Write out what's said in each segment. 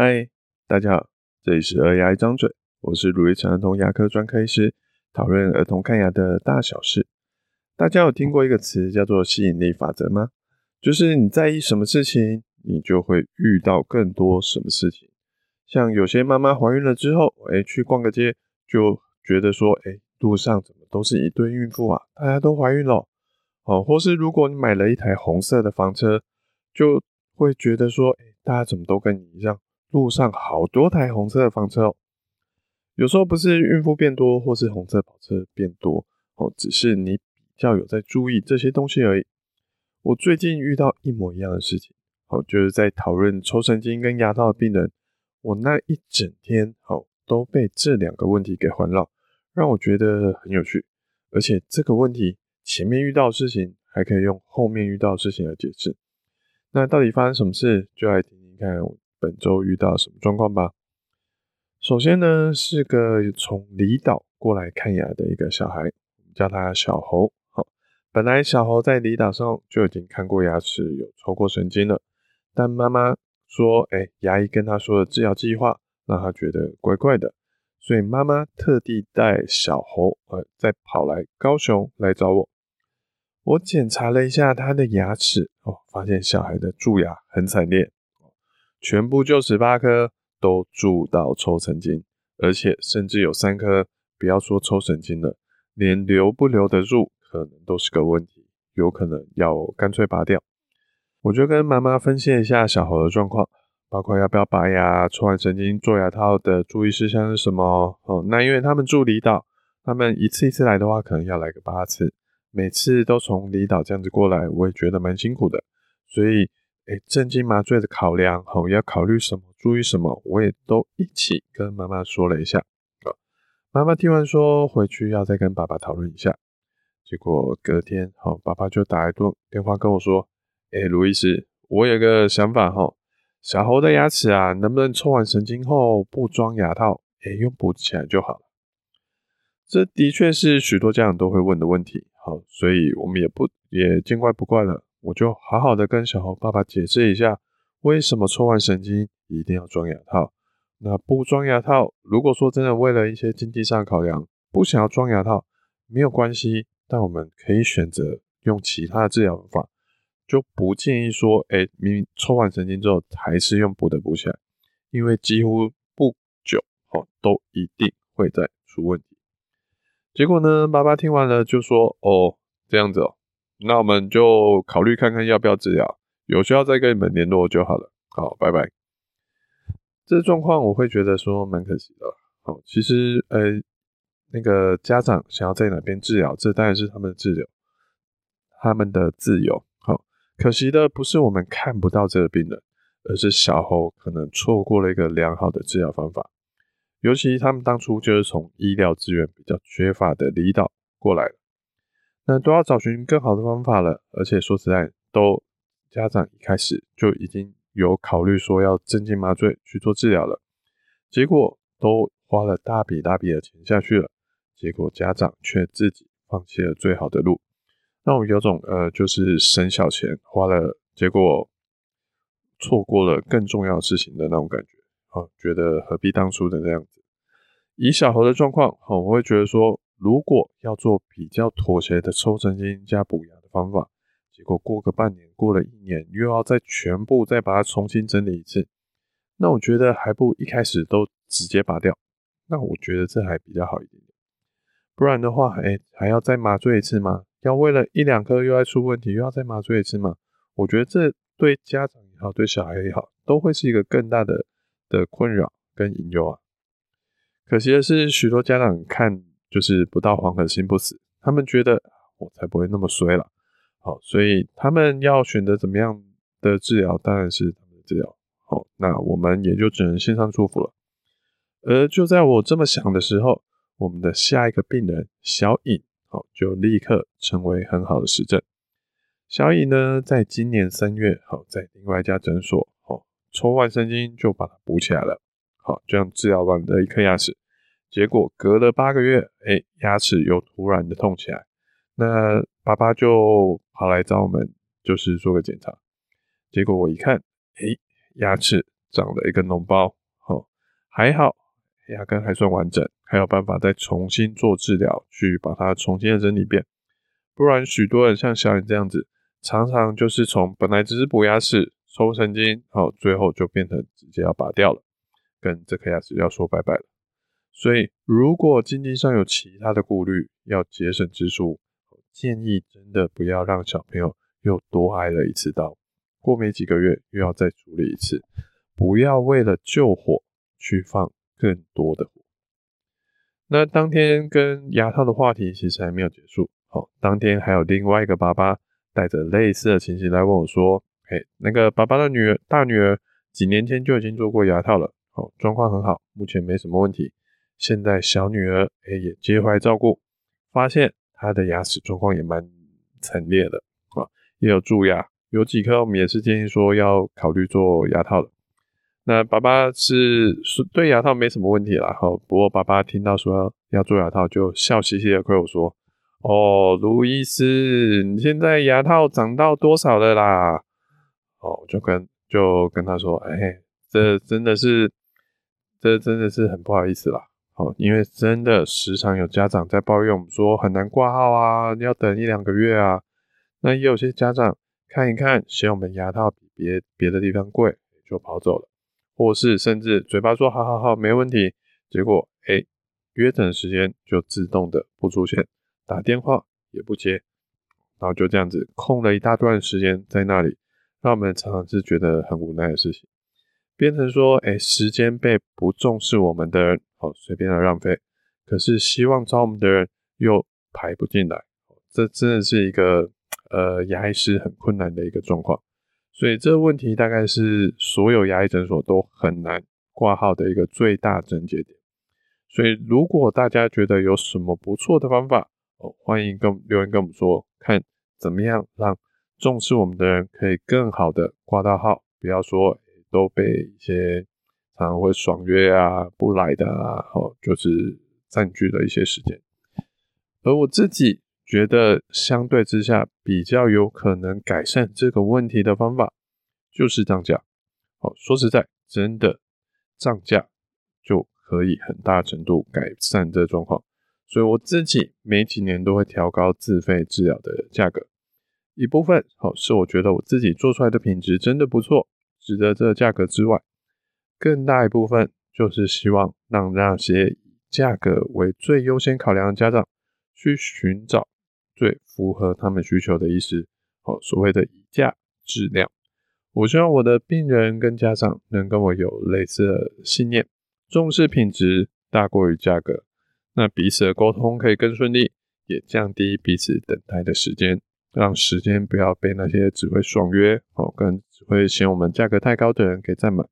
嗨，大家好，这里是儿牙一张嘴，我是卢玉成儿童牙科专科医师，讨论儿童看牙的大小事。大家有听过一个词叫做吸引力法则吗？就是你在意什么事情，你就会遇到更多什么事情。像有些妈妈怀孕了之后，哎，去逛个街，就觉得说，哎，路上怎么都是一堆孕妇啊，大家都怀孕了。哦，或是如果你买了一台红色的房车，就会觉得说，哎，大家怎么都跟你一样，路上好多台红色的房车哦。有时候不是孕妇变多，或是红色跑车变多，哦，只是你比较有在注意这些东西而已。我最近遇到一模一样的事情，哦，就是在讨论抽神经跟牙套的病人，我那一整天，哦，都被这两个问题给环绕，让我觉得很有趣，而且这个问题。前面遇到的事情，还可以用后面遇到的事情来解释。那到底发生什么事？就来听听看本周遇到什么状况吧。首先呢，是个从离岛过来看牙的一个小孩，我们叫他小猴。好，本来小猴在离岛上就已经看过牙齿有抽过神经了，但妈妈说，哎、牙医跟他说的治疗计划让他觉得怪怪的，所以妈妈特地带小猴，呃，再跑来高雄来找我。我检查了一下他的牙齿，哦，发现小孩的蛀牙很惨烈，全部就十八颗都蛀到抽神经，而且甚至有三颗，不要说抽神经了，连留不留得住可能都是个问题，有可能要干脆拔掉。我就跟妈妈分析一下小猴的状况，包括要不要拔牙、抽完神经做牙套的注意事项是什么。哦，那因为他们住离岛，他们一次一次来的话，可能要来个八次。每次都从离岛这样子过来，我也觉得蛮辛苦的，所以，诶，镇静麻醉的考量，好，要考虑什么，注意什么，我也都一起跟妈妈说了一下。啊，妈妈听完说回去要再跟爸爸讨论一下。结果隔天，好，爸爸就打一通电话跟我说，诶，卢医师，我有个想法哈，小猴的牙齿啊，能不能抽完神经后不装牙套，诶，用补起来就好了。这的确是许多家长都会问的问题。好，所以我们也不也见怪不怪了。我就好好的跟小猴爸爸解释一下，为什么抽完神经一定要装牙套。那不装牙套，如果说真的为了一些经济上考量，不想要装牙套，没有关系。但我们可以选择用其他的治疗方法，就不建议说，哎，明明抽完神经之后还是用补的补起来，因为几乎不久，哦，都一定会再出问题。结果呢，爸爸听完了就说：“哦，这样子哦，那我们就考虑看看要不要治疗，有需要再跟你们联络就好了。好，拜拜。”这状况我会觉得说蛮可惜的。好，其实呃，那个家长想要在哪边治疗，这当然是他们的自由，他们的自由。好，可惜的不是我们看不到这个病人，而是小猴可能错过了一个良好的治疗方法。尤其他们当初就是从医疗资源比较缺乏的离岛过来，那都要找寻更好的方法了。而且说实在，都家长一开始就已经有考虑说要镇静麻醉去做治疗了，结果都花了大笔大笔的钱下去了，结果家长却自己放弃了最好的路，那我有种呃，就是省小钱花了，结果错过了更重要的事情的那种感觉。哦，觉得何必当初的那样子？以小侯的状况，哦，我会觉得说，如果要做比较妥协的抽神经加补牙的方法，结果过个半年，过了一年，又要再全部再把它重新整理一次，那我觉得还不一开始都直接拔掉，那我觉得这还比较好一点点。不然的话，哎，还要再麻醉一次吗？要为了一两颗又要出问题，又要再麻醉一次吗？我觉得这对家长也好，对小孩也好，都会是一个更大的。的困扰跟隐忧啊，可惜的是，许多家长看就是不到黄河心不死，他们觉得我才不会那么衰了，好，所以他们要选择怎么样的治疗，当然是他们的治疗，好，那我们也就只能线上祝福了。而就在我这么想的时候，我们的下一个病人小颖，好，就立刻成为很好的实证。小颖呢，在今年三月，好，在另外一家诊所。抽完神经就把它补起来了，好，这样治疗完的一颗牙齿，结果隔了八个月，哎，牙齿又突然的痛起来，那爸爸就跑来找我们，就是做个检查，结果我一看，哎，牙齿长了一个脓包，哦，还好牙根还算完整，还有办法再重新做治疗，去把它重新的整理遍。不然许多人像小颖这样子，常常就是从本来只是补牙齿、抽神经，好，最后就变成直接要拔掉了，跟这颗牙齿要说拜拜了。所以，如果经济上有其他的顾虑，要节省支出，建议真的不要让小朋友又多挨了一次刀，过没几个月又要再处理一次，不要为了救火去放更多的火。那当天跟牙套的话题其实还没有结束。好，当天还有另外一个爸爸带着类似的情形来问我说：“嘿，那个爸爸的女儿，大女儿几年前就已经做过牙套了，好，状况很好，目前没什么问题。现在小女儿哎也接回来照顾，发现她的牙齿状况也蛮惨烈的啊，也有蛀牙，有几颗我们也是建议说要考虑做牙套的。那爸爸是是对牙套没什么问题啦，好，不过爸爸听到说要做牙套，就笑嘻嘻的亏我说。”哦，卢医师，你现在牙套长到多少了啦？哦，就跟就跟他说，哎，这真的是，这真的是很不好意思啦。哦，因为真的时常有家长在抱怨我们说很难挂号啊，要等一两个月啊。那也有些家长看一看，嫌我们牙套比别别的地方贵，就跑走了，或是甚至嘴巴说好好好没问题，结果哎，约诊时间就自动的不出现。打电话也不接，然后就这样子空了一大段时间在那里，让我们常常是觉得很无奈的事情，变成说，哎，时间被不重视我们的人，好随便的浪费，可是希望找我们的人又排不进来，这真的是一个呃牙医师很困难的一个状况，所以这个问题大概是所有牙医诊所都很难挂号的一个最大症结点，所以如果大家觉得有什么不错的方法，哦，欢迎跟留言跟我们说，看怎么样让重视我们的人可以更好的挂到号，不要说都被一些常常会爽约啊、不来的啊，哦，就是占据了一些时间。而我自己觉得，相对之下比较有可能改善这个问题的方法，就是涨价。哦，说实在，真的涨价就可以很大程度改善这状况。所以我自己每几年都会调高自费治疗的价格，一部分好是我觉得我自己做出来的品质真的不错，值得这价格之外，更大一部分就是希望让那些以价格为最优先考量的家长去寻找最符合他们需求的医师，好，所谓的以价质量。我希望我的病人跟家长能跟我有类似的信念，重视品质大过于价格。那彼此的沟通可以更顺利，也降低彼此等待的时间，让时间不要被那些只会爽约哦，跟只会嫌我们价格太高的人给占满。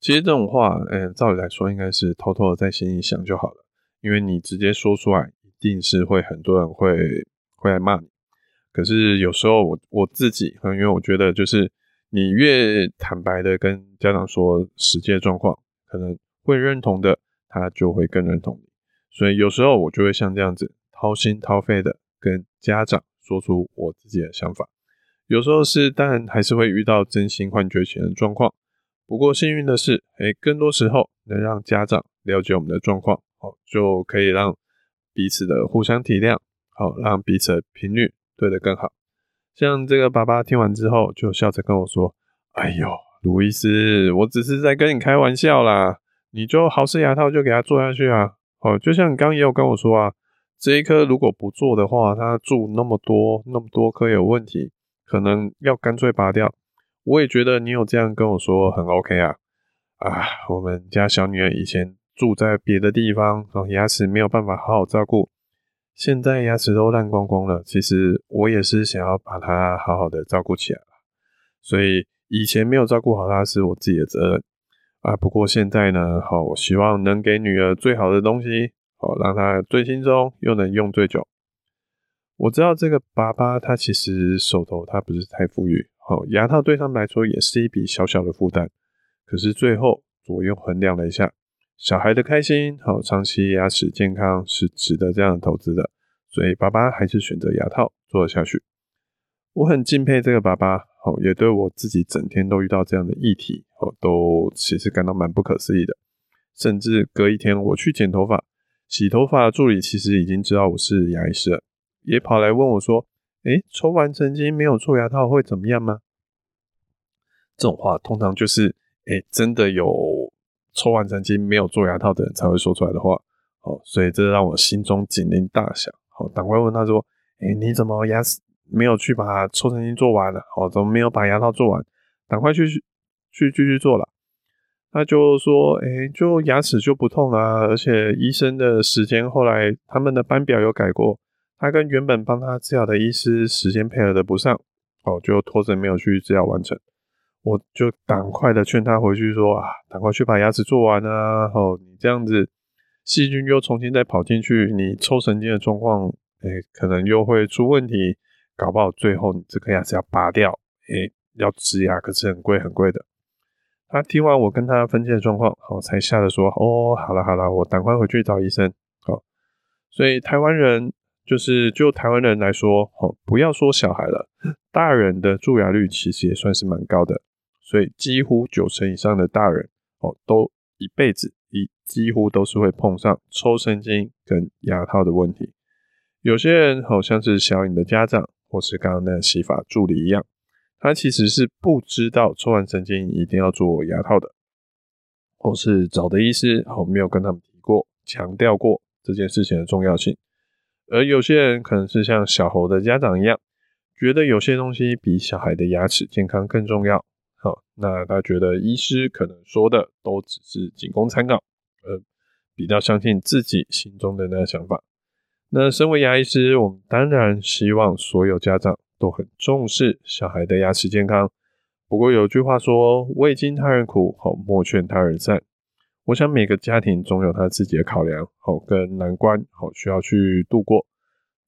其实这种话，嗯，照理来说应该是偷偷的在心里想就好了，因为你直接说出来，一定是会很多人会会来骂你。可是有时候我我自己，因为我觉得就是你越坦白的跟家长说实际的状况，可能会认同的，他就会更认同你。所以有时候我就会像这样子掏心掏肺的跟家长说出我自己的想法。有时候是当然还是会遇到真心换绝情的状况。不过幸运的是，诶，更多时候能让家长了解我们的状况，好，就可以让彼此的互相体谅，好，让彼此的频率对得更好。像这个爸爸听完之后就笑着跟我说：“哎呦，路易斯，我只是在跟你开玩笑啦，你就好事牙套就给他做下去啊。”哦，就像你刚刚也有跟我说啊，这一颗如果不做的话，它蛀那么多那么多颗有问题，可能要干脆拔掉。我也觉得你有这样跟我说很 OK 啊。啊，我们家小女儿以前住在别的地方，哦，牙齿没有办法好好照顾，现在牙齿都烂光光了。其实我也是想要把她好好的照顾起来，所以以前没有照顾好她是我自己的责任。啊，不过现在呢，好，我希望能给女儿最好的东西，哦，让他最轻松又能用最久。我知道这个爸爸他其实手头他不是太富裕，好，牙套对他们来说也是一笔小小的负担。可是最后左右衡量了一下，小孩的开心，好，长期牙齿健康是值得这样的投资的，所以爸爸还是选择牙套做了下去。我很敬佩这个爸爸，好，也对我自己整天都遇到这样的议题，哦，都其实感到蛮不可思议的。甚至隔一天我去剪头发、洗头发的助理其实已经知道我是牙医师了，也跑来问我说：“诶，抽完神经没有做牙套会怎么样吗？”这种话通常就是，诶，真的有抽完神经没有做牙套的人才会说出来的话。哦，所以这让我心中警铃大响。好，赶快问他说：“诶，你怎么牙齿没有去把抽神经做完了？哦，怎么没有把牙套做完？赶快去去继续做了。”他就说：“诶，就牙齿就不痛啦，而且医生的时间后来他们的班表有改过，他跟原本帮他治疗的医师时间配合的不上，哦，就拖着没有去治疗完成。”我就赶快的劝他回去说啊，赶快去把牙齿做完啊！哦，你这样子细菌又重新再跑进去，你抽神经的状况，哎、可能又会出问题，搞不好最后你这颗牙齿要拔掉，哎、要植牙可是很贵很贵的。他听完我跟他分析的状况，好，才吓得说，哦，好了好了，我赶快回去找医生。好，所以台湾人就是就台湾人来说，哦，不要说小孩了，大人的蛀牙率其实也算是蛮高的。所以几乎九成以上的大人哦，都一辈子一几乎都是会碰上抽神经跟牙套的问题。有些人好像是小颖的家长，或是刚刚那个洗发助理一样，他其实是不知道抽完神经一定要做牙套的，或是找的医师哦没有跟他们提过、强调过这件事情的重要性。而有些人可能是像小猴的家长一样，觉得有些东西比小孩的牙齿健康更重要。好，那他觉得医师可能说的都只是仅供参考，呃，比较相信自己心中的那个想法。那身为牙医师，我们当然希望所有家长都很重视小孩的牙齿健康。不过有句话说：“未经他人苦，好莫劝他人善。”我想每个家庭总有他自己的考量，好跟难关，好需要去度过。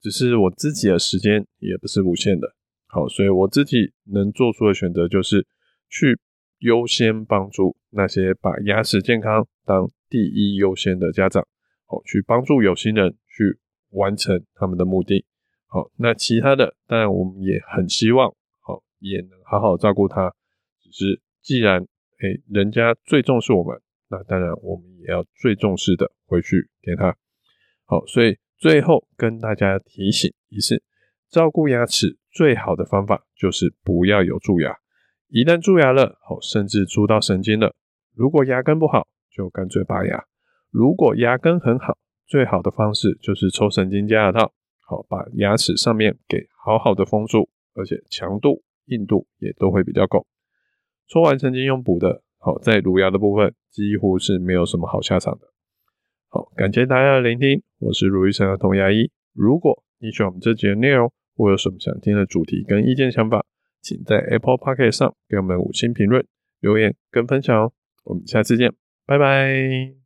只是我自己的时间也不是无限的，好，所以我自己能做出的选择就是。去优先帮助那些把牙齿健康当第一优先的家长，好，去帮助有心人去完成他们的目的。好，那其他的当然我们也很希望，好，也能好好照顾他。只是既然哎、人家最重视我们，那当然我们也要最重视的回去给他。好，所以最后跟大家提醒一次，照顾牙齿最好的方法就是不要有蛀牙。一旦蛀牙了，好，甚至蛀到神经了，如果牙根不好，就干脆拔牙；如果牙根很好，最好的方式就是抽神经加牙套，好，把牙齿上面给好好的封住，而且强度、硬度也都会比较够。抽完曾经用补的，好，在乳牙的部分几乎是没有什么好下场的。好，感谢大家的聆听，我是卢医生儿童牙医。如果你喜欢我们这集的内容，或有什么想听的主题跟意见想法，请在 Apple Podcast 上给我们五星评论、留言跟分享哦。我们下次见，拜拜。